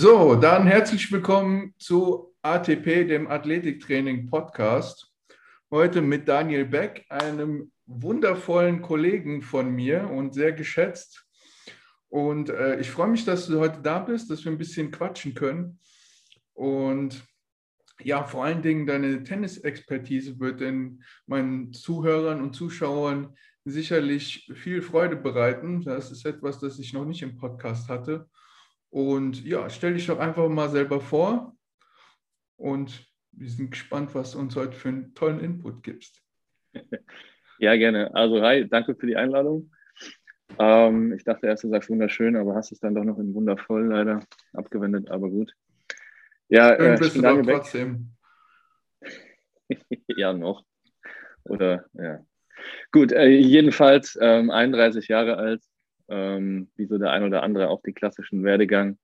So, dann herzlich willkommen zu ATP, dem Athletiktraining Podcast. Heute mit Daniel Beck, einem wundervollen Kollegen von mir und sehr geschätzt. Und äh, ich freue mich, dass du heute da bist, dass wir ein bisschen quatschen können. Und ja, vor allen Dingen deine Tennisexpertise wird den meinen Zuhörern und Zuschauern sicherlich viel Freude bereiten. Das ist etwas, das ich noch nicht im Podcast hatte. Und ja, stell dich doch einfach mal selber vor und wir sind gespannt, was du uns heute für einen tollen Input gibst. Ja, gerne. Also, hi, danke für die Einladung. Ähm, ich dachte erst, du sagst wunderschön, aber hast es dann doch noch in wundervoll leider abgewendet, aber gut. Ja, äh, bist du doch trotzdem. ja, noch. Oder, ja. Gut, äh, jedenfalls ähm, 31 Jahre alt, ähm, wie so der ein oder andere auch die klassischen Werdegang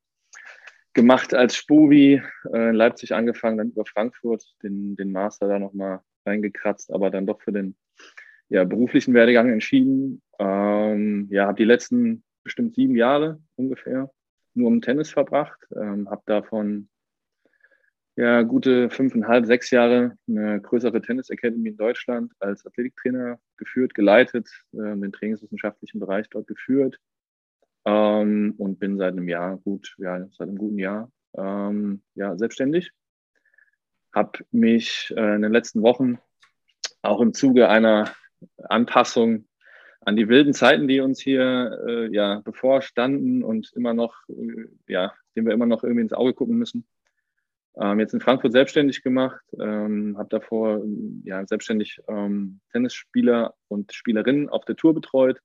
gemacht als Spuvi, äh, in Leipzig angefangen, dann über Frankfurt, den, den Master da nochmal reingekratzt, aber dann doch für den ja, beruflichen Werdegang entschieden. Ähm, ja, habe die letzten bestimmt sieben Jahre ungefähr nur im Tennis verbracht, ähm, habe davon ja, gute fünfeinhalb, sechs Jahre eine größere Tennis Academy in Deutschland als Athletiktrainer geführt, geleitet, äh, den trainingswissenschaftlichen Bereich dort geführt ähm, und bin seit einem Jahr, gut, ja, seit einem guten Jahr, ähm, ja, selbstständig. Habe mich äh, in den letzten Wochen auch im Zuge einer Anpassung an die wilden Zeiten, die uns hier äh, ja bevorstanden und immer noch, äh, ja, dem wir immer noch irgendwie ins Auge gucken müssen, ähm, jetzt in Frankfurt selbstständig gemacht, ähm, habe davor ja, selbstständig ähm, Tennisspieler und Spielerinnen auf der Tour betreut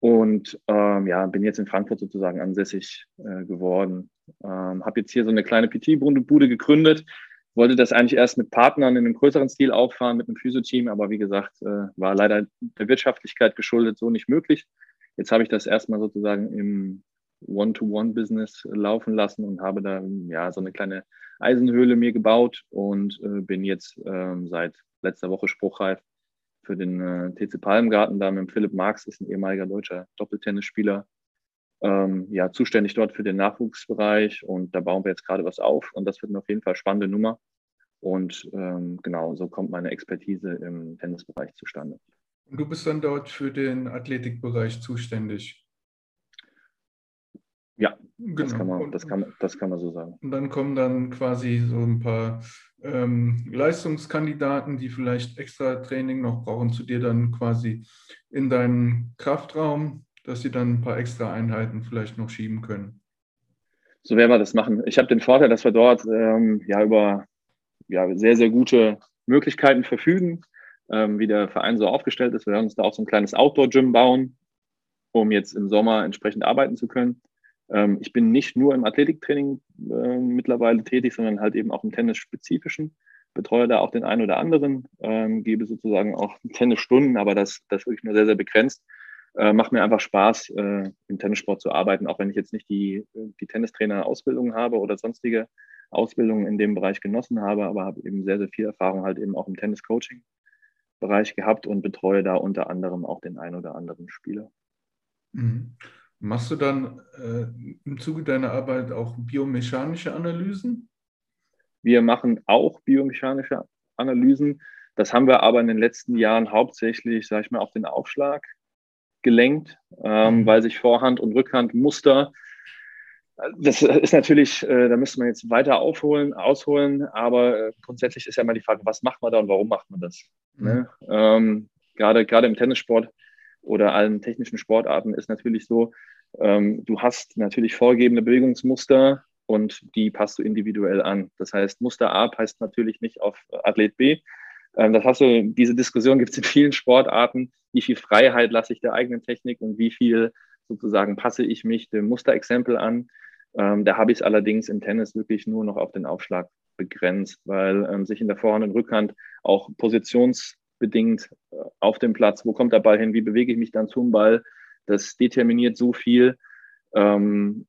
und ähm, ja, bin jetzt in Frankfurt sozusagen ansässig äh, geworden. Ähm, habe jetzt hier so eine kleine PT-Bude gegründet, wollte das eigentlich erst mit Partnern in einem größeren Stil auffahren, mit einem Physio-Team, aber wie gesagt, äh, war leider der Wirtschaftlichkeit geschuldet so nicht möglich. Jetzt habe ich das erstmal sozusagen im One-to-One-Business laufen lassen und habe da ja so eine kleine Eisenhöhle mir gebaut und äh, bin jetzt ähm, seit letzter Woche spruchreif für den äh, TC Palmgarten. Da mit Philipp Marx ist ein ehemaliger deutscher Doppeltennisspieler. Ähm, ja, zuständig dort für den Nachwuchsbereich und da bauen wir jetzt gerade was auf und das wird auf jeden Fall spannende Nummer. Und ähm, genau, so kommt meine Expertise im Tennisbereich zustande. Und du bist dann dort für den Athletikbereich zuständig? Ja, genau. das, kann man, das, kann, das kann man so sagen. Und dann kommen dann quasi so ein paar ähm, Leistungskandidaten, die vielleicht extra Training noch brauchen, zu dir dann quasi in deinen Kraftraum, dass sie dann ein paar extra Einheiten vielleicht noch schieben können. So werden wir das machen. Ich habe den Vorteil, dass wir dort ähm, ja über ja, sehr, sehr gute Möglichkeiten verfügen, ähm, wie der Verein so aufgestellt ist. Wir werden uns da auch so ein kleines Outdoor-Gym bauen, um jetzt im Sommer entsprechend arbeiten zu können. Ähm, ich bin nicht nur im Athletiktraining äh, mittlerweile tätig, sondern halt eben auch im Tennis-spezifischen. Betreue da auch den einen oder anderen, ähm, gebe sozusagen auch Tennisstunden, aber das, das wirklich nur sehr, sehr begrenzt. Äh, macht mir einfach Spaß, äh, im Tennissport zu arbeiten, auch wenn ich jetzt nicht die, die Tennistrainer-Ausbildung habe oder sonstige Ausbildungen in dem Bereich genossen habe, aber habe eben sehr, sehr viel Erfahrung halt eben auch im Tennis-Coaching-Bereich gehabt und betreue da unter anderem auch den einen oder anderen Spieler. Mhm. Machst du dann äh, im Zuge deiner Arbeit auch biomechanische Analysen? Wir machen auch biomechanische Analysen. Das haben wir aber in den letzten Jahren hauptsächlich, sage ich mal, auf den Aufschlag gelenkt, ähm, mhm. weil sich Vorhand- und Rückhandmuster, das ist natürlich, äh, da müsste man jetzt weiter aufholen, ausholen, aber äh, grundsätzlich ist ja immer die Frage, was macht man da und warum macht man das? Mhm. Ne? Ähm, gerade, gerade im Tennissport oder allen technischen Sportarten ist natürlich so, ähm, du hast natürlich vorgegebene Bewegungsmuster und die passt du individuell an. Das heißt, Muster A heißt natürlich nicht auf Athlet B. Ähm, das hast du, diese Diskussion gibt es in vielen Sportarten. Wie viel Freiheit lasse ich der eigenen Technik und wie viel sozusagen passe ich mich dem Musterexempel an? Ähm, da habe ich es allerdings im Tennis wirklich nur noch auf den Aufschlag begrenzt, weil ähm, sich in der Vorhand und Rückhand auch Positions bedingt äh, auf dem Platz. Wo kommt der Ball hin? Wie bewege ich mich dann zum Ball? Das determiniert so viel ähm,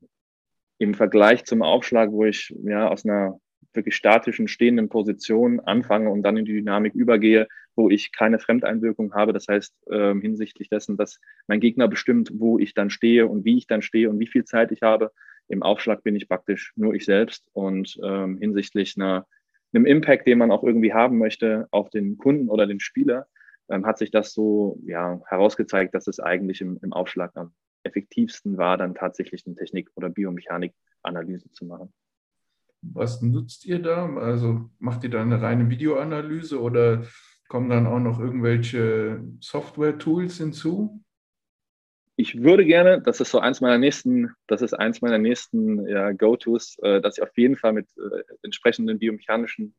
im Vergleich zum Aufschlag, wo ich ja aus einer wirklich statischen, stehenden Position anfange und dann in die Dynamik übergehe, wo ich keine Fremdeinwirkung habe. Das heißt, ähm, hinsichtlich dessen, dass mein Gegner bestimmt, wo ich dann stehe und wie ich dann stehe und wie viel Zeit ich habe, Im Aufschlag bin ich praktisch nur ich selbst und ähm, hinsichtlich einer, einem Impact, den man auch irgendwie haben möchte auf den Kunden oder den Spieler, ähm, hat sich das so ja, herausgezeigt, dass es eigentlich im, im Aufschlag am effektivsten war, dann tatsächlich eine Technik- oder Biomechanik-Analyse zu machen. Was nutzt ihr da? Also macht ihr da eine reine Videoanalyse oder kommen dann auch noch irgendwelche Software-Tools hinzu? Ich würde gerne, das ist so eins meiner nächsten, das ist eins meiner nächsten ja, Go-Tos, äh, dass ich auf jeden Fall mit äh, entsprechenden biomechanischen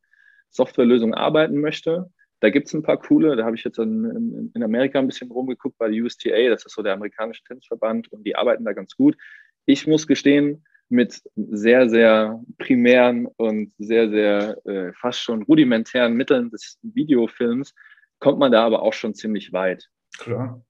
Softwarelösungen arbeiten möchte. Da gibt es ein paar coole, da habe ich jetzt in, in, Amerika ein bisschen rumgeguckt bei der USTA, das ist so der amerikanische Tennisverband und die arbeiten da ganz gut. Ich muss gestehen, mit sehr, sehr primären und sehr, sehr äh, fast schon rudimentären Mitteln des Videofilms kommt man da aber auch schon ziemlich weit. Klar.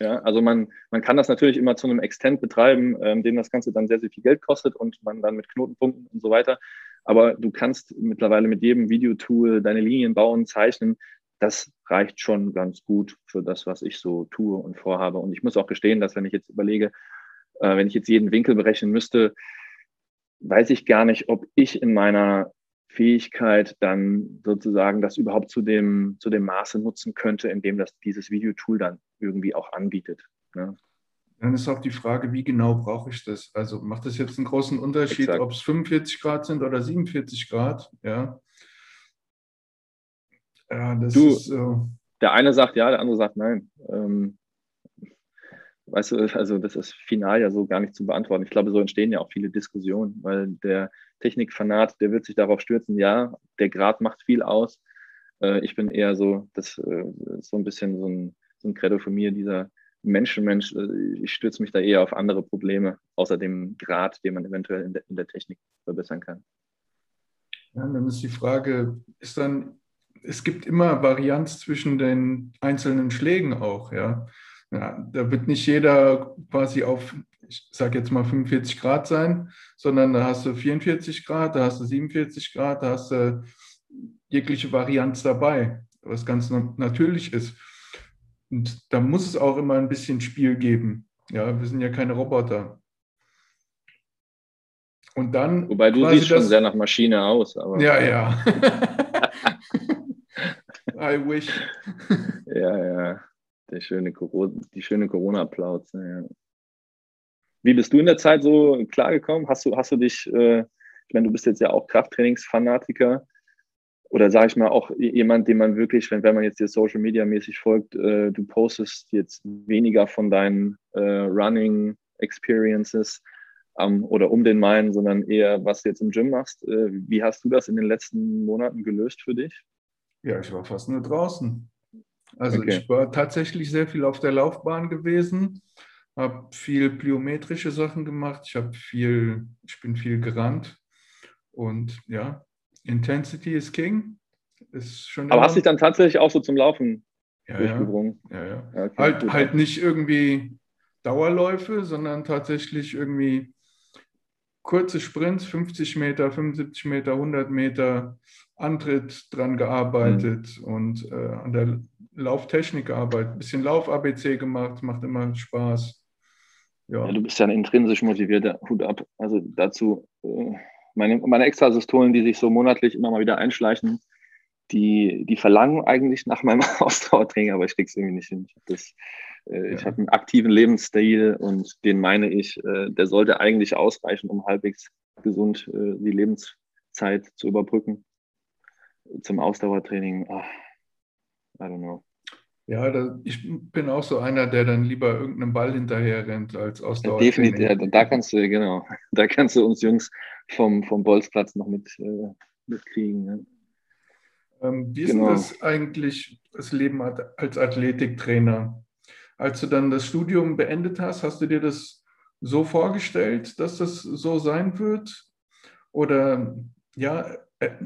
Ja, also man, man kann das natürlich immer zu einem Extent betreiben, ähm, dem das Ganze dann sehr, sehr viel Geld kostet und man dann mit Knotenpunkten und so weiter. Aber du kannst mittlerweile mit jedem Videotool deine Linien bauen, zeichnen. Das reicht schon ganz gut für das, was ich so tue und vorhabe. Und ich muss auch gestehen, dass wenn ich jetzt überlege, äh, wenn ich jetzt jeden Winkel berechnen müsste, weiß ich gar nicht, ob ich in meiner Fähigkeit dann sozusagen das überhaupt zu dem, zu dem Maße nutzen könnte, in dem das dieses Videotool dann irgendwie auch anbietet. Ne? Dann ist auch die Frage, wie genau brauche ich das? Also macht das jetzt einen großen Unterschied, ob es 45 Grad sind oder 47 Grad? Ja. Ja, das du, ist so. Der eine sagt ja, der andere sagt nein. Ähm, weißt du, also das ist final ja so gar nicht zu beantworten. Ich glaube, so entstehen ja auch viele Diskussionen, weil der Technikfanat, der wird sich darauf stürzen, ja, der Grad macht viel aus. Äh, ich bin eher so, das äh, ist so ein bisschen so ein, so ein Credo von mir, dieser Menschenmensch, äh, ich stürze mich da eher auf andere Probleme, außer dem Grad, den man eventuell in der, in der Technik verbessern kann. Ja, dann ist die Frage, ist dann, es gibt immer Varianz zwischen den einzelnen Schlägen auch, ja. Ja, da wird nicht jeder quasi auf, ich sage jetzt mal 45 Grad sein, sondern da hast du 44 Grad, da hast du 47 Grad, da hast du jegliche Varianz dabei, was ganz natürlich ist. Und da muss es auch immer ein bisschen Spiel geben. Ja, wir sind ja keine Roboter. Und dann. Wobei du siehst schon sehr nach Maschine aus. Aber ja, ja. I wish. ja, ja. Der schöne Corona, die schöne Corona-Applaus. Ja. Wie bist du in der Zeit so klargekommen? Hast du, hast du dich, äh, ich meine, du bist jetzt ja auch Krafttrainingsfanatiker oder sage ich mal auch jemand, den man wirklich, wenn, wenn man jetzt dir Social Media mäßig folgt, äh, du postest jetzt weniger von deinen äh, Running Experiences ähm, oder um den Main, sondern eher, was du jetzt im Gym machst. Äh, wie hast du das in den letzten Monaten gelöst für dich? Ja, ich war fast nur draußen. Also okay. ich war tatsächlich sehr viel auf der Laufbahn gewesen, habe viel plyometrische Sachen gemacht, ich habe viel, ich bin viel gerannt und ja, Intensity is King. Ist schon Aber hast du dich dann tatsächlich auch so zum Laufen ja, durchgebrungen? Ja, ja. ja. Okay, halt, gut. halt nicht irgendwie Dauerläufe, sondern tatsächlich irgendwie kurze Sprints, 50 Meter, 75 Meter, 100 Meter, Antritt dran gearbeitet mhm. und äh, an der Lauftechnik gearbeitet, ein bisschen Lauf-ABC gemacht, macht immer Spaß. Ja. ja. du bist ja ein intrinsisch motivierter Hut ab. Also dazu, äh, meine, meine Extrasystolen, die sich so monatlich immer mal wieder einschleichen, die, die verlangen eigentlich nach meinem Ausdauertraining, aber ich krieg's irgendwie nicht hin. Ich habe äh, ja. hab einen aktiven Lebensstil und den meine ich, äh, der sollte eigentlich ausreichen, um halbwegs gesund äh, die Lebenszeit zu überbrücken. Zum Ausdauertraining, ach, I don't know. Ja, da, ich bin auch so einer, der dann lieber irgendeinem Ball hinterher rennt als Ausdauer. Definitiv, ja, da kannst du, genau, da kannst du uns Jungs vom, vom Bolzplatz noch mit, äh, mitkriegen. Ne? Ähm, wie ist genau. das eigentlich, das Leben als Athletiktrainer? Als du dann das Studium beendet hast, hast du dir das so vorgestellt, dass das so sein wird? Oder ja,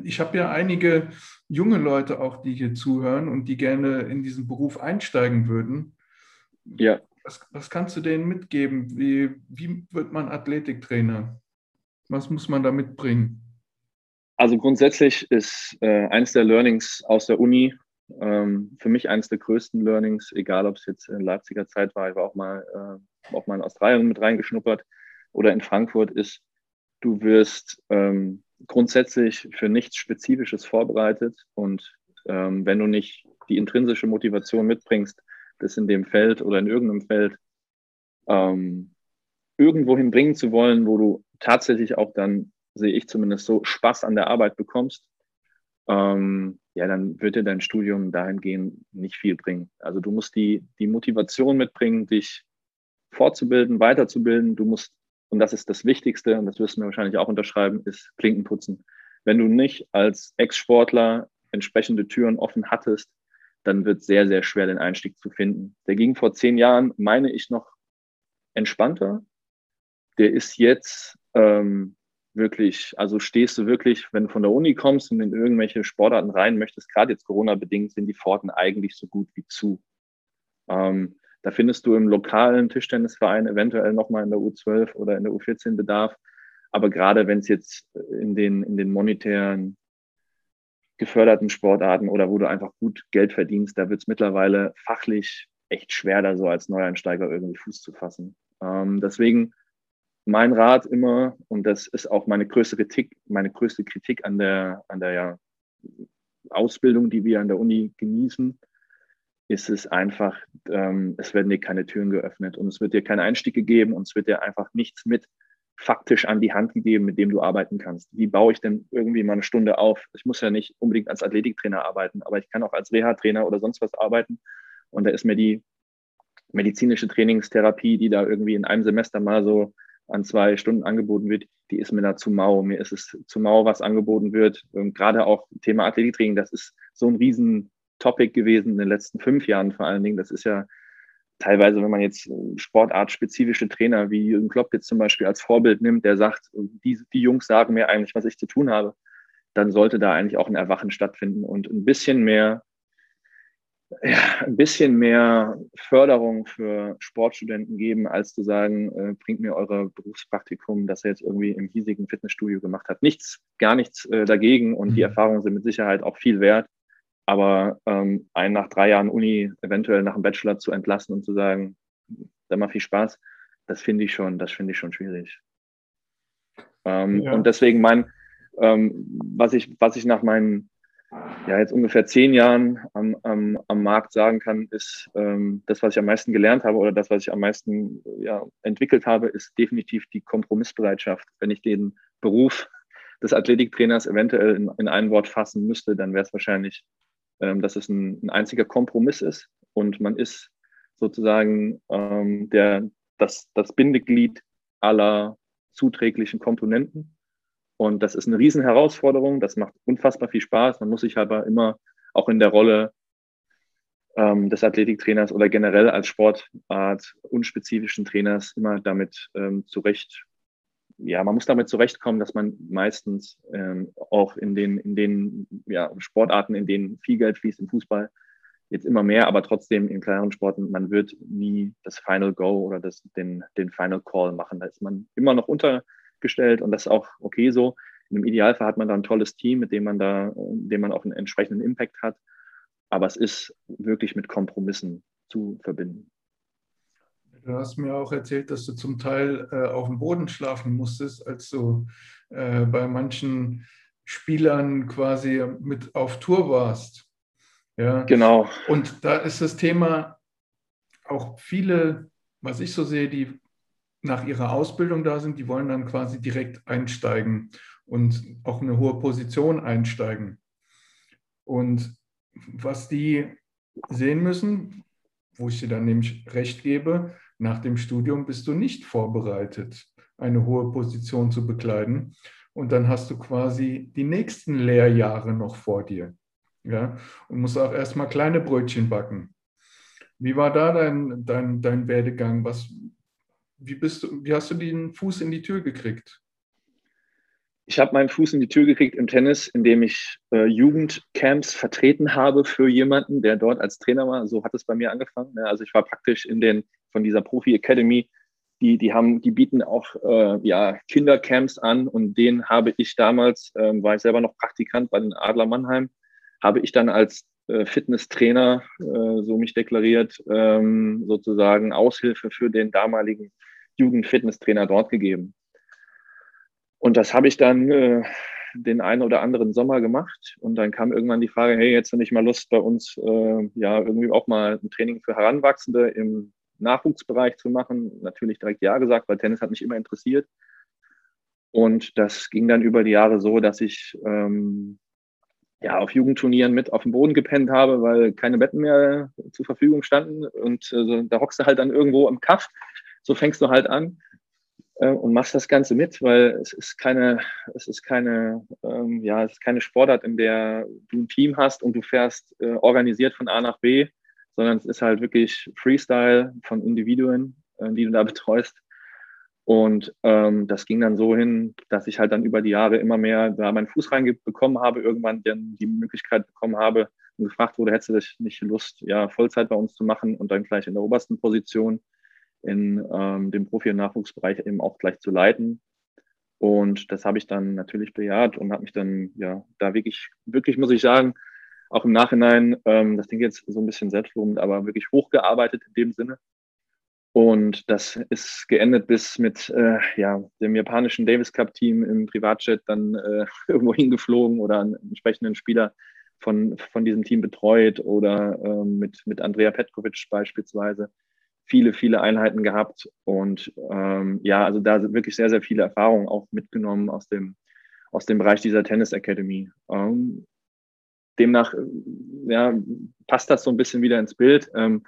ich habe ja einige junge Leute auch, die hier zuhören und die gerne in diesen Beruf einsteigen würden. Ja. Was, was kannst du denen mitgeben? Wie, wie wird man Athletiktrainer? Was muss man da mitbringen? Also grundsätzlich ist äh, eins der Learnings aus der Uni ähm, für mich eines der größten Learnings, egal ob es jetzt in Leipziger Zeit war, ich war auch mal, äh, auch mal in Australien mit reingeschnuppert, oder in Frankfurt, ist, du wirst ähm, grundsätzlich für nichts Spezifisches vorbereitet und ähm, wenn du nicht die intrinsische Motivation mitbringst, das in dem Feld oder in irgendeinem Feld ähm, irgendwohin bringen zu wollen, wo du tatsächlich auch dann, sehe ich zumindest so, Spaß an der Arbeit bekommst, ähm, ja, dann wird dir dein Studium dahingehend nicht viel bringen. Also du musst die, die Motivation mitbringen, dich fortzubilden, weiterzubilden. Du musst, und das ist das Wichtigste, und das wirst du mir wahrscheinlich auch unterschreiben, ist Klinken putzen. Wenn du nicht als Ex-Sportler entsprechende Türen offen hattest, dann wird es sehr, sehr schwer, den Einstieg zu finden. Der ging vor zehn Jahren, meine ich, noch entspannter. Der ist jetzt ähm, wirklich, also stehst du wirklich, wenn du von der Uni kommst und in irgendwelche Sportarten rein möchtest, gerade jetzt Corona-bedingt, sind die Pforten eigentlich so gut wie zu. Ähm, da findest du im lokalen Tischtennisverein eventuell nochmal in der U12 oder in der U14 Bedarf. Aber gerade wenn es jetzt in den, in den monetären geförderten Sportarten oder wo du einfach gut Geld verdienst, da wird es mittlerweile fachlich echt schwer, da so als Neueinsteiger irgendwie Fuß zu fassen. Ähm, deswegen mein Rat immer, und das ist auch meine größte Kritik, meine größte Kritik an der, an der ja, Ausbildung, die wir an der Uni genießen, ist es einfach, ähm, es werden dir keine Türen geöffnet und es wird dir keinen Einstieg gegeben und es wird dir einfach nichts mit faktisch an die Hand gegeben, mit dem du arbeiten kannst. Wie baue ich denn irgendwie mal eine Stunde auf? Ich muss ja nicht unbedingt als Athletiktrainer arbeiten, aber ich kann auch als Reha-Trainer oder sonst was arbeiten. Und da ist mir die medizinische Trainingstherapie, die da irgendwie in einem Semester mal so an zwei Stunden angeboten wird, die ist mir da zu mau. Mir ist es zu mau, was angeboten wird. Und gerade auch Thema Athletiktraining, das ist so ein riesen Topic gewesen in den letzten fünf Jahren vor allen Dingen. Das ist ja teilweise, wenn man jetzt sportartspezifische Trainer wie Jürgen Klopp jetzt zum Beispiel als Vorbild nimmt, der sagt, die, die Jungs sagen mir eigentlich, was ich zu tun habe, dann sollte da eigentlich auch ein Erwachen stattfinden und ein bisschen mehr ja, ein bisschen mehr Förderung für Sportstudenten geben, als zu sagen, äh, bringt mir eure Berufspraktikum, das er jetzt irgendwie im hiesigen Fitnessstudio gemacht hat. Nichts, gar nichts äh, dagegen und mhm. die Erfahrungen sind mit Sicherheit auch viel wert. Aber ähm, einen nach drei Jahren Uni eventuell nach dem Bachelor zu entlassen und zu sagen, dann mal viel Spaß, das finde ich schon, das finde ich schon schwierig. Ähm, ja. Und deswegen mein, ähm, was ich, was ich nach meinen ja, jetzt ungefähr zehn Jahren am, am, am Markt sagen kann, ist ähm, das, was ich am meisten gelernt habe oder das, was ich am meisten ja, entwickelt habe, ist definitiv die Kompromissbereitschaft. Wenn ich den Beruf des Athletiktrainers eventuell in, in ein Wort fassen müsste, dann wäre es wahrscheinlich, dass es ein, ein, einziger Kompromiss ist und man ist sozusagen ähm, der, das, das Bindeglied aller zuträglichen Komponenten und das ist eine Riesenherausforderung. Das macht unfassbar viel Spaß. Man muss sich aber immer auch in der Rolle ähm, des Athletiktrainers oder generell als Sportart unspezifischen Trainers immer damit ähm, zurecht, ja, man muss damit zurechtkommen, dass man meistens ähm, auch in den, in den ja, Sportarten, in denen viel Geld fließt, im Fußball, jetzt immer mehr, aber trotzdem in kleineren Sporten, man wird nie das Final Go oder das, den, den Final Call machen. Da ist man immer noch unter gestellt und das ist auch okay so. Im Idealfall hat man da ein tolles Team, mit dem man da, dem man auch einen entsprechenden Impact hat. Aber es ist wirklich mit Kompromissen zu verbinden. Du hast mir auch erzählt, dass du zum Teil äh, auf dem Boden schlafen musstest, als du äh, bei manchen Spielern quasi mit auf Tour warst. Ja, genau. Und da ist das Thema auch viele, was ich so sehe, die nach ihrer Ausbildung da sind, die wollen dann quasi direkt einsteigen und auch eine hohe Position einsteigen. Und was die sehen müssen, wo ich dir dann nämlich recht gebe, nach dem Studium bist du nicht vorbereitet, eine hohe Position zu bekleiden. Und dann hast du quasi die nächsten Lehrjahre noch vor dir. Ja? Und musst auch erstmal kleine Brötchen backen. Wie war da dein, dein, dein Werdegang? Was, wie, bist du, wie hast du den Fuß in die Tür gekriegt? Ich habe meinen Fuß in die Tür gekriegt im Tennis, indem ich äh, Jugendcamps vertreten habe für jemanden, der dort als Trainer war. So hat es bei mir angefangen. Ne? Also ich war praktisch in den von dieser Profi Academy. Die, die haben, die bieten auch äh, ja, Kindercamps an und den habe ich damals, äh, war ich selber noch Praktikant bei den Adler Mannheim, habe ich dann als äh, Fitnesstrainer, äh, so mich deklariert, ähm, sozusagen Aushilfe für den damaligen Jugendfitnesstrainer dort gegeben. Und das habe ich dann äh, den einen oder anderen Sommer gemacht. Und dann kam irgendwann die Frage, hey, jetzt habe ich mal Lust bei uns, äh, ja, irgendwie auch mal ein Training für Heranwachsende im Nachwuchsbereich zu machen. Natürlich direkt Ja gesagt, weil Tennis hat mich immer interessiert. Und das ging dann über die Jahre so, dass ich ähm, ja, auf Jugendturnieren mit auf dem Boden gepennt habe, weil keine Betten mehr zur Verfügung standen. Und äh, da hockst du halt dann irgendwo im Kaff. So fängst du halt an äh, und machst das Ganze mit, weil es ist keine, es ist keine, ähm, ja, es ist keine Sportart, in der du ein Team hast und du fährst äh, organisiert von A nach B, sondern es ist halt wirklich Freestyle von Individuen, äh, die du da betreust. Und ähm, das ging dann so hin, dass ich halt dann über die Jahre immer mehr da meinen Fuß reinbekommen habe, irgendwann dann die Möglichkeit bekommen habe und gefragt wurde, hättest du nicht Lust, ja, Vollzeit bei uns zu machen und dann gleich in der obersten Position in ähm, dem Profi- und Nachwuchsbereich eben auch gleich zu leiten. Und das habe ich dann natürlich bejaht und habe mich dann, ja, da wirklich, wirklich muss ich sagen, auch im Nachhinein, ähm, das klingt jetzt so ein bisschen selbstlobend, aber wirklich hochgearbeitet in dem Sinne. Und das ist geendet bis mit äh, ja, dem japanischen Davis Cup Team im Privatjet dann äh, irgendwo hingeflogen oder einen entsprechenden Spieler von, von diesem Team betreut oder ähm, mit, mit Andrea Petkovic beispielsweise viele, viele Einheiten gehabt und ähm, ja, also da sind wirklich sehr, sehr viele Erfahrungen auch mitgenommen aus dem, aus dem Bereich dieser Tennis Academy. Ähm, demnach ja, passt das so ein bisschen wieder ins Bild. Ähm,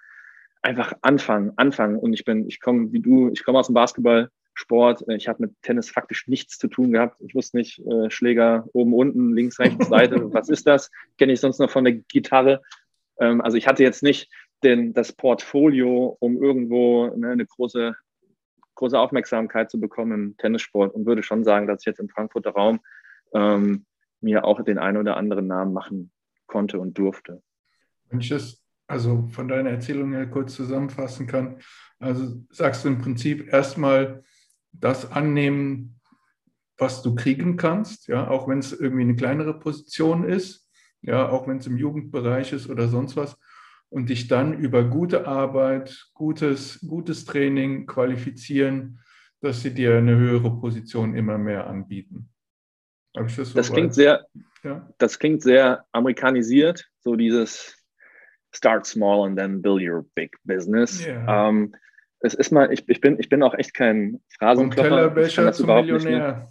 einfach anfangen, anfangen. Und ich bin, ich komme wie du, ich komme aus dem Basketballsport. Ich habe mit Tennis faktisch nichts zu tun gehabt. Ich wusste nicht, äh, Schläger oben, unten, links, rechts, Seite, was ist das? Kenne ich sonst noch von der Gitarre. Ähm, also ich hatte jetzt nicht den, das Portfolio, um irgendwo ne, eine große, große Aufmerksamkeit zu bekommen im Tennissport und würde schon sagen, dass ich jetzt im Frankfurter Raum ähm, mir auch den einen oder anderen Namen machen konnte und durfte. Wenn ich das also von deiner Erzählung her kurz zusammenfassen kann. Also sagst du im Prinzip erstmal das annehmen, was du kriegen kannst, ja, auch wenn es irgendwie eine kleinere Position ist, ja, auch wenn es im Jugendbereich ist oder sonst was, und dich dann über gute Arbeit, gutes, gutes Training qualifizieren, dass sie dir eine höhere Position immer mehr anbieten. Das, so das klingt sehr, ja? das klingt sehr amerikanisiert, so dieses start small and then build your big business. Yeah. Ähm, es ist mal, ich, ich, bin, ich bin auch echt kein Phrasenklopfer. Tellerbecher zum Millionär.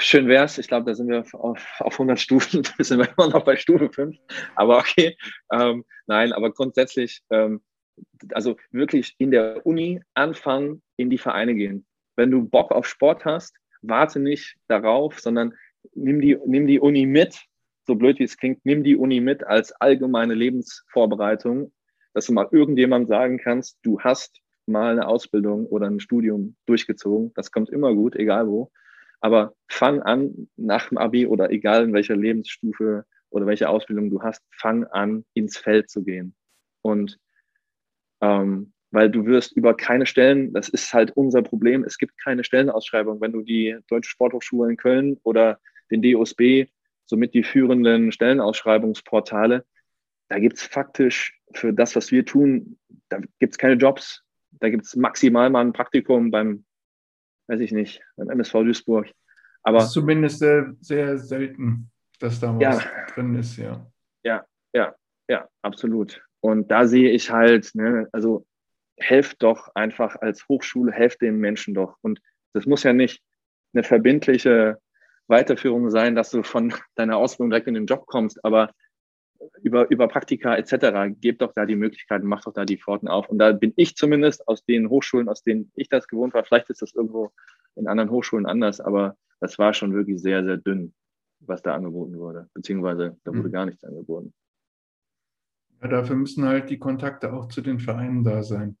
Schön wär's. Ich glaube, da sind wir auf, auf 100 Stufen, da sind wir immer noch bei Stufe 5. Aber okay. Ähm, nein, aber grundsätzlich, ähm, also wirklich in der Uni anfangen, in die Vereine gehen. Wenn du Bock auf Sport hast, warte nicht darauf, sondern nimm die, nimm die Uni mit so blöd wie es klingt, nimm die Uni mit als allgemeine Lebensvorbereitung, dass du mal irgendjemand sagen kannst, du hast mal eine Ausbildung oder ein Studium durchgezogen. Das kommt immer gut, egal wo. Aber fang an nach dem Abi oder egal in welcher Lebensstufe oder welche Ausbildung du hast, fang an, ins Feld zu gehen. Und ähm, weil du wirst über keine Stellen, das ist halt unser Problem, es gibt keine Stellenausschreibung. Wenn du die Deutsche Sporthochschule in Köln oder den DOSB somit die führenden Stellenausschreibungsportale. Da gibt es faktisch für das, was wir tun, da gibt es keine Jobs. Da gibt es maximal mal ein Praktikum beim, weiß ich nicht, beim MSV Duisburg. Aber das ist zumindest sehr, sehr selten, dass da was ja, drin ist, ja. Ja, ja, ja, absolut. Und da sehe ich halt, ne, also helft doch einfach als Hochschule, helft den Menschen doch. Und das muss ja nicht eine verbindliche Weiterführung sein, dass du von deiner Ausbildung direkt in den Job kommst, aber über, über Praktika etc. gebt doch da die Möglichkeiten, macht doch da die Pforten auf. Und da bin ich zumindest aus den Hochschulen, aus denen ich das gewohnt war, vielleicht ist das irgendwo in anderen Hochschulen anders, aber das war schon wirklich sehr, sehr dünn, was da angeboten wurde, beziehungsweise da wurde mhm. gar nichts angeboten. Ja, dafür müssen halt die Kontakte auch zu den Vereinen da sein.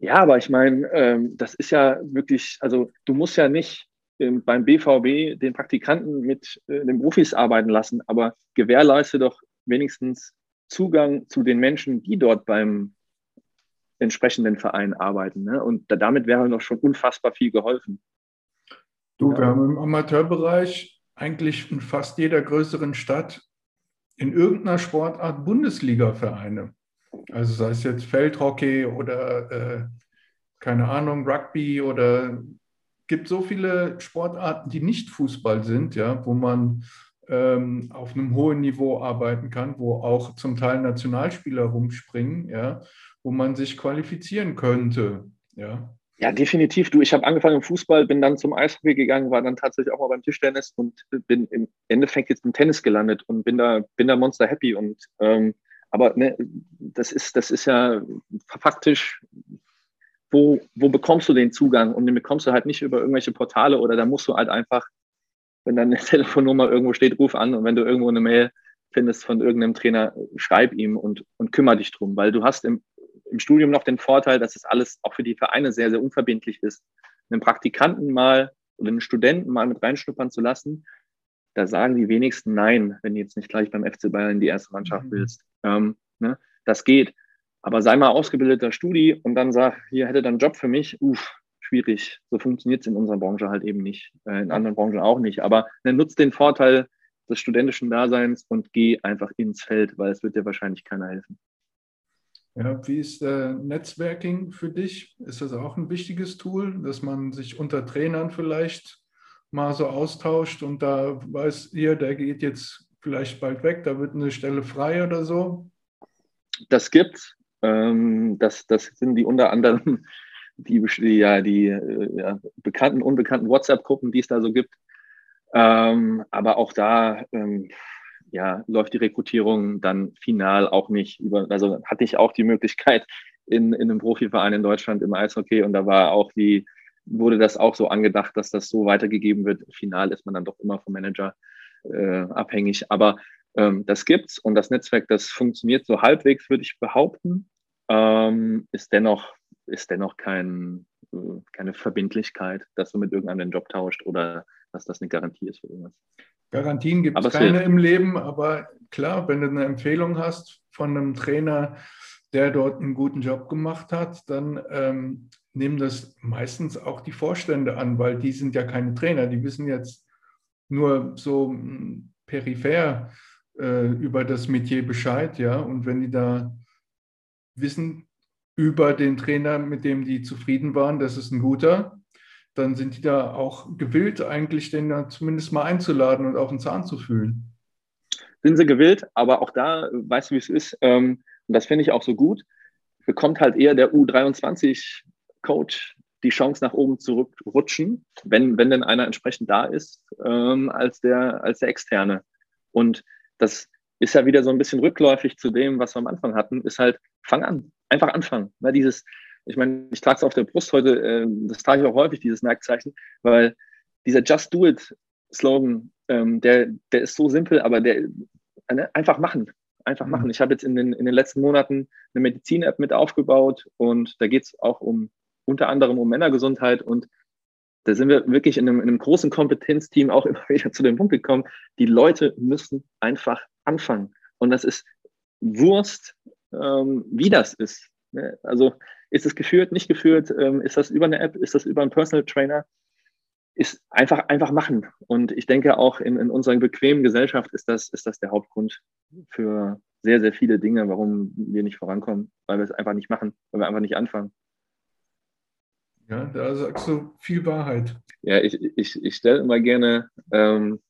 Ja, aber ich meine, ähm, das ist ja wirklich, also du musst ja nicht beim BVB den Praktikanten mit äh, den Profis arbeiten lassen, aber gewährleiste doch wenigstens Zugang zu den Menschen, die dort beim entsprechenden Verein arbeiten. Ne? Und damit wäre noch schon unfassbar viel geholfen. Du, ja. wir haben im Amateurbereich eigentlich in fast jeder größeren Stadt in irgendeiner Sportart Bundesliga-Vereine. Also sei es jetzt Feldhockey oder äh, keine Ahnung, Rugby oder gibt so viele Sportarten, die nicht Fußball sind, ja, wo man ähm, auf einem hohen Niveau arbeiten kann, wo auch zum Teil Nationalspieler rumspringen, ja, wo man sich qualifizieren könnte, ja. Ja, definitiv. Du, ich habe angefangen im Fußball, bin dann zum Eishockey gegangen, war dann tatsächlich auch mal beim Tischtennis und bin im Endeffekt jetzt im Tennis gelandet und bin da, bin da monster happy. Und ähm, aber ne, das ist, das ist ja faktisch, wo, wo bekommst du den Zugang? Und den bekommst du halt nicht über irgendwelche Portale oder da musst du halt einfach, wenn deine Telefonnummer irgendwo steht, ruf an und wenn du irgendwo eine Mail findest von irgendeinem Trainer, schreib ihm und, und kümmere dich drum, weil du hast im, im Studium noch den Vorteil, dass es alles auch für die Vereine sehr, sehr unverbindlich ist. Einen Praktikanten mal oder einen Studenten mal mit reinschnuppern zu lassen, da sagen die wenigsten Nein, wenn du jetzt nicht gleich beim FC Bayern in die erste Mannschaft mhm. willst. Ähm, ne? Das geht. Aber sei mal ausgebildeter Studi und dann sag, hier hätte dann Job für mich, uff, schwierig. So funktioniert es in unserer Branche halt eben nicht. Äh, in anderen Branchen auch nicht. Aber ne, nutzt den Vorteil des studentischen Daseins und geh einfach ins Feld, weil es wird dir wahrscheinlich keiner helfen. Ja, wie ist äh, Netzwerking für dich? Ist das auch ein wichtiges Tool, dass man sich unter Trainern vielleicht mal so austauscht und da weiß ihr, der geht jetzt vielleicht bald weg, da wird eine Stelle frei oder so? Das gibt ähm, das, das sind die unter anderem die, ja, die äh, ja, bekannten, unbekannten WhatsApp-Gruppen, die es da so gibt. Ähm, aber auch da ähm, ja, läuft die Rekrutierung dann final auch nicht über, also hatte ich auch die Möglichkeit in, in einem Profiverein in Deutschland im Eishockey und da war auch die, wurde das auch so angedacht, dass das so weitergegeben wird. Final ist man dann doch immer vom Manager äh, abhängig. Aber ähm, das gibt's und das Netzwerk, das funktioniert so halbwegs, würde ich behaupten, ähm, ist dennoch, ist dennoch kein, äh, keine Verbindlichkeit, dass du mit irgendeinem den Job tauscht oder dass das eine Garantie ist für irgendwas. Garantien gibt es keine im Leben, aber klar, wenn du eine Empfehlung hast von einem Trainer, der dort einen guten Job gemacht hat, dann ähm, nehmen das meistens auch die Vorstände an, weil die sind ja keine Trainer, die wissen jetzt nur so hm, peripher äh, über das Metier Bescheid, ja, und wenn die da wissen über den Trainer, mit dem die zufrieden waren, das ist ein guter, dann sind die da auch gewillt, eigentlich den da zumindest mal einzuladen und auf den Zahn zu fühlen. Sind sie gewillt, aber auch da, weißt du, wie es ist, ähm, und das finde ich auch so gut, bekommt halt eher der U23-Coach die Chance, nach oben zu rutschen, wenn, wenn denn einer entsprechend da ist, ähm, als, der, als der Externe. Und das ist ja wieder so ein bisschen rückläufig zu dem, was wir am Anfang hatten, ist halt, fang an, einfach anfangen. Weil dieses, ich meine, ich trage es auf der Brust heute, äh, das trage ich auch häufig, dieses Merkzeichen, weil dieser Just Do It Slogan, ähm, der, der ist so simpel, aber der äh, einfach machen. Einfach mhm. machen. Ich habe jetzt in den, in den letzten Monaten eine Medizin-App mit aufgebaut und da geht es auch um unter anderem um Männergesundheit und da sind wir wirklich in einem, in einem großen Kompetenzteam auch immer wieder zu dem Punkt gekommen, die Leute müssen einfach anfangen. Und das ist Wurst, ähm, wie das ist. Ne? Also ist es geführt, nicht geführt, ähm, ist das über eine App, ist das über einen Personal Trainer? Ist einfach, einfach machen. Und ich denke auch in, in unserer bequemen Gesellschaft ist das, ist das der Hauptgrund für sehr, sehr viele Dinge, warum wir nicht vorankommen, weil wir es einfach nicht machen, weil wir einfach nicht anfangen. Ja, da sagst du viel Wahrheit. Ja, ich, ich, ich stelle immer gerne, ähm,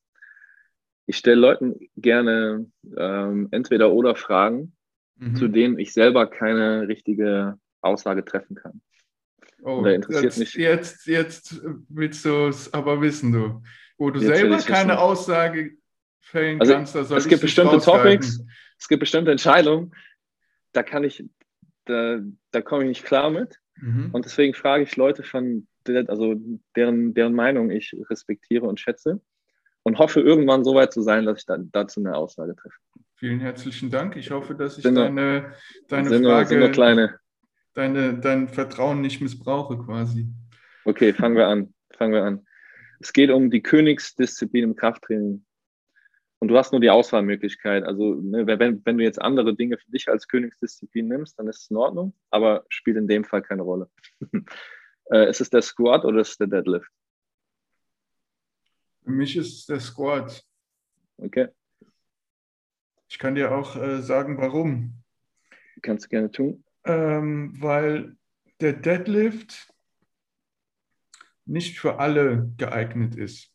ich stelle Leuten gerne ähm, entweder oder Fragen, mhm. zu denen ich selber keine richtige Aussage treffen kann. Oh, da interessiert jetzt, mich. Jetzt, jetzt willst du es aber wissen, du. Wo du selber keine wissen. Aussage fällen also, kannst, da soll es gibt bestimmte Topics, es gibt bestimmte Entscheidungen, da kann ich, da, da komme ich nicht klar mit. Mhm. Und deswegen frage ich Leute von, also deren, deren Meinung ich respektiere und schätze und hoffe irgendwann so weit zu sein, dass ich dann dazu eine Aussage treffe. Vielen herzlichen Dank. Ich hoffe, dass ich sind deine, deine sind Frage, nur, kleine. Deine, dein Vertrauen nicht missbrauche quasi. Okay, fangen wir an. Fangen wir an. Es geht um die Königsdisziplin im Krafttraining. Und du hast nur die Auswahlmöglichkeit. Also, ne, wenn, wenn du jetzt andere Dinge für dich als Königsdisziplin nimmst, dann ist es in Ordnung, aber spielt in dem Fall keine Rolle. äh, ist es der Squat oder ist es der Deadlift? Für mich ist es der Squat. Okay. Ich kann dir auch äh, sagen, warum. Kannst du gerne tun. Ähm, weil der Deadlift nicht für alle geeignet ist.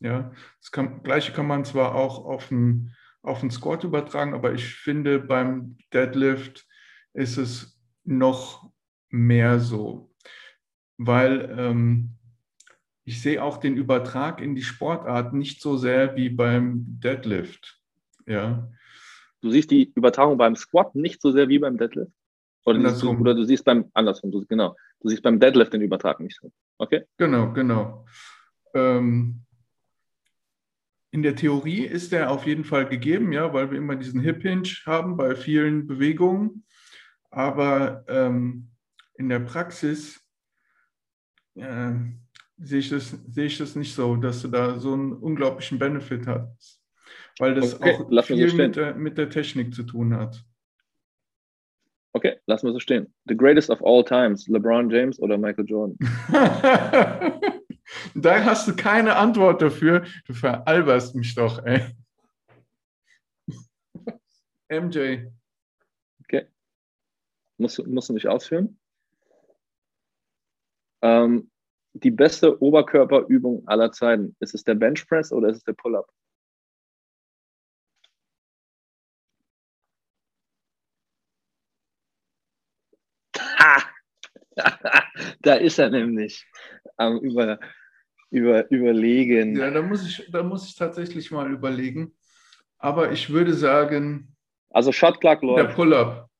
Ja, das kann, Gleiche kann man zwar auch auf den, auf den Squat übertragen, aber ich finde, beim Deadlift ist es noch mehr so, weil ähm, ich sehe auch den Übertrag in die Sportart nicht so sehr wie beim Deadlift. Ja. Du siehst die Übertragung beim Squat nicht so sehr wie beim Deadlift? Oder, du, oder du siehst beim, andersrum, du, genau, du siehst beim Deadlift den Übertrag nicht so. Okay? Genau, genau. Ähm, in der Theorie ist der auf jeden Fall gegeben, ja, weil wir immer diesen Hip Hinge haben bei vielen Bewegungen. Aber ähm, in der Praxis äh, sehe ich, das, sehe ich das nicht so, dass du da so einen unglaublichen Benefit hast. Weil das okay, auch viel mit, der, mit der Technik zu tun hat. Okay, lassen wir so stehen. The greatest of all times, LeBron James oder Michael Jordan? da hast du keine Antwort dafür. Du veralberst mich doch, ey. MJ. Okay. Musst, musst du nicht ausführen? Ähm, die beste Oberkörperübung aller Zeiten, ist es der Bench Press oder ist es der Pull-Up? da ist er nämlich am über, über, Überlegen. Ja, da muss, ich, da muss ich tatsächlich mal überlegen. Aber ich würde sagen. Also Shot Clock läuft. Der Pull-Up.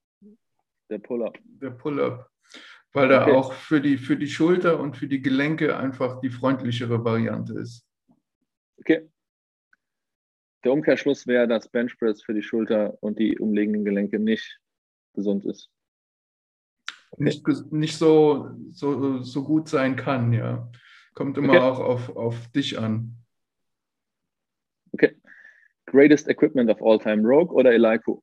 Der Pull-Up. Der Pull-Up. Weil okay. er auch für die, für die Schulter und für die Gelenke einfach die freundlichere Variante ist. Okay. Der Umkehrschluss wäre, dass Bench Press für die Schulter und die umliegenden Gelenke nicht gesund ist nicht, nicht so, so, so gut sein kann, ja. Kommt immer okay. auch auf, auf dich an. Okay. Greatest Equipment of all time, Rogue oder Eliku?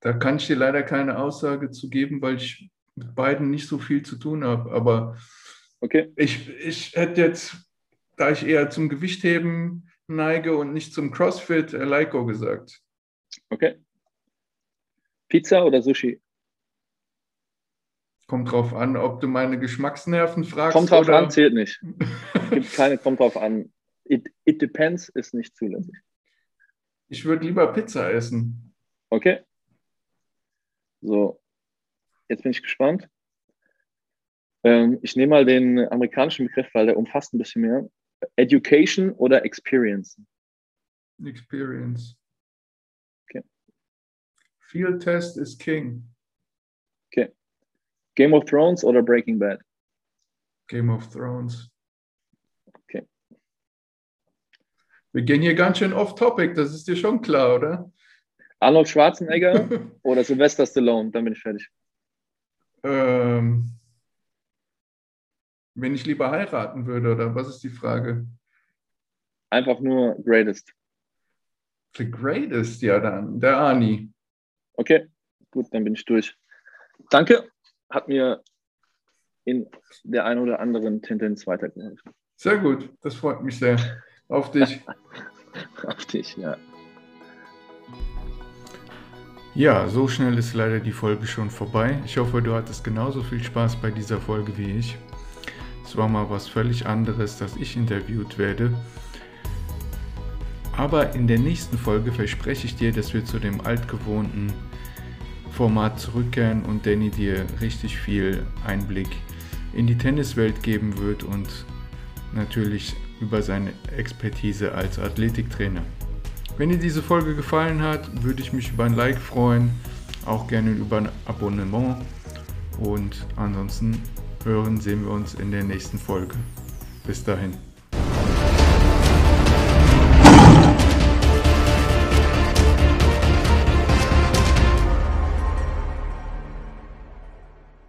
Da kann ich dir leider keine Aussage zu geben, weil ich mit beiden nicht so viel zu tun habe. Aber okay. ich, ich hätte jetzt, da ich eher zum Gewichtheben neige und nicht zum CrossFit, Eleiko gesagt. Okay. Pizza oder Sushi? Kommt drauf an, ob du meine Geschmacksnerven fragst. Kommt drauf oder? an, zählt nicht. Gibt keine, kommt drauf an. It, it depends ist nicht zulässig. Ich würde lieber Pizza essen. Okay. So, jetzt bin ich gespannt. Ähm, ich nehme mal den amerikanischen Begriff, weil der umfasst ein bisschen mehr. Education oder Experience? Experience. Field Test ist King. Game of Thrones oder Breaking Bad? Game of Thrones. Okay. Wir gehen hier ganz schön off-topic, das ist dir schon klar, oder? Arnold Schwarzenegger oder Sylvester Stallone? Dann bin ich fertig. Ähm, wenn ich lieber heiraten würde, oder was ist die Frage? Einfach nur Greatest. The Greatest, ja dann, der Ani. Okay, gut, dann bin ich durch. Danke, hat mir in der einen oder anderen Tendenz weitergeholfen. Sehr gut, das freut mich sehr. Auf dich. Auf dich, ja. Ja, so schnell ist leider die Folge schon vorbei. Ich hoffe, du hattest genauso viel Spaß bei dieser Folge wie ich. Es war mal was völlig anderes, dass ich interviewt werde. Aber in der nächsten Folge verspreche ich dir, dass wir zu dem altgewohnten Format zurückkehren und Danny dir richtig viel Einblick in die Tenniswelt geben wird und natürlich über seine Expertise als Athletiktrainer. Wenn dir diese Folge gefallen hat, würde ich mich über ein Like freuen, auch gerne über ein Abonnement und ansonsten hören, sehen wir uns in der nächsten Folge. Bis dahin.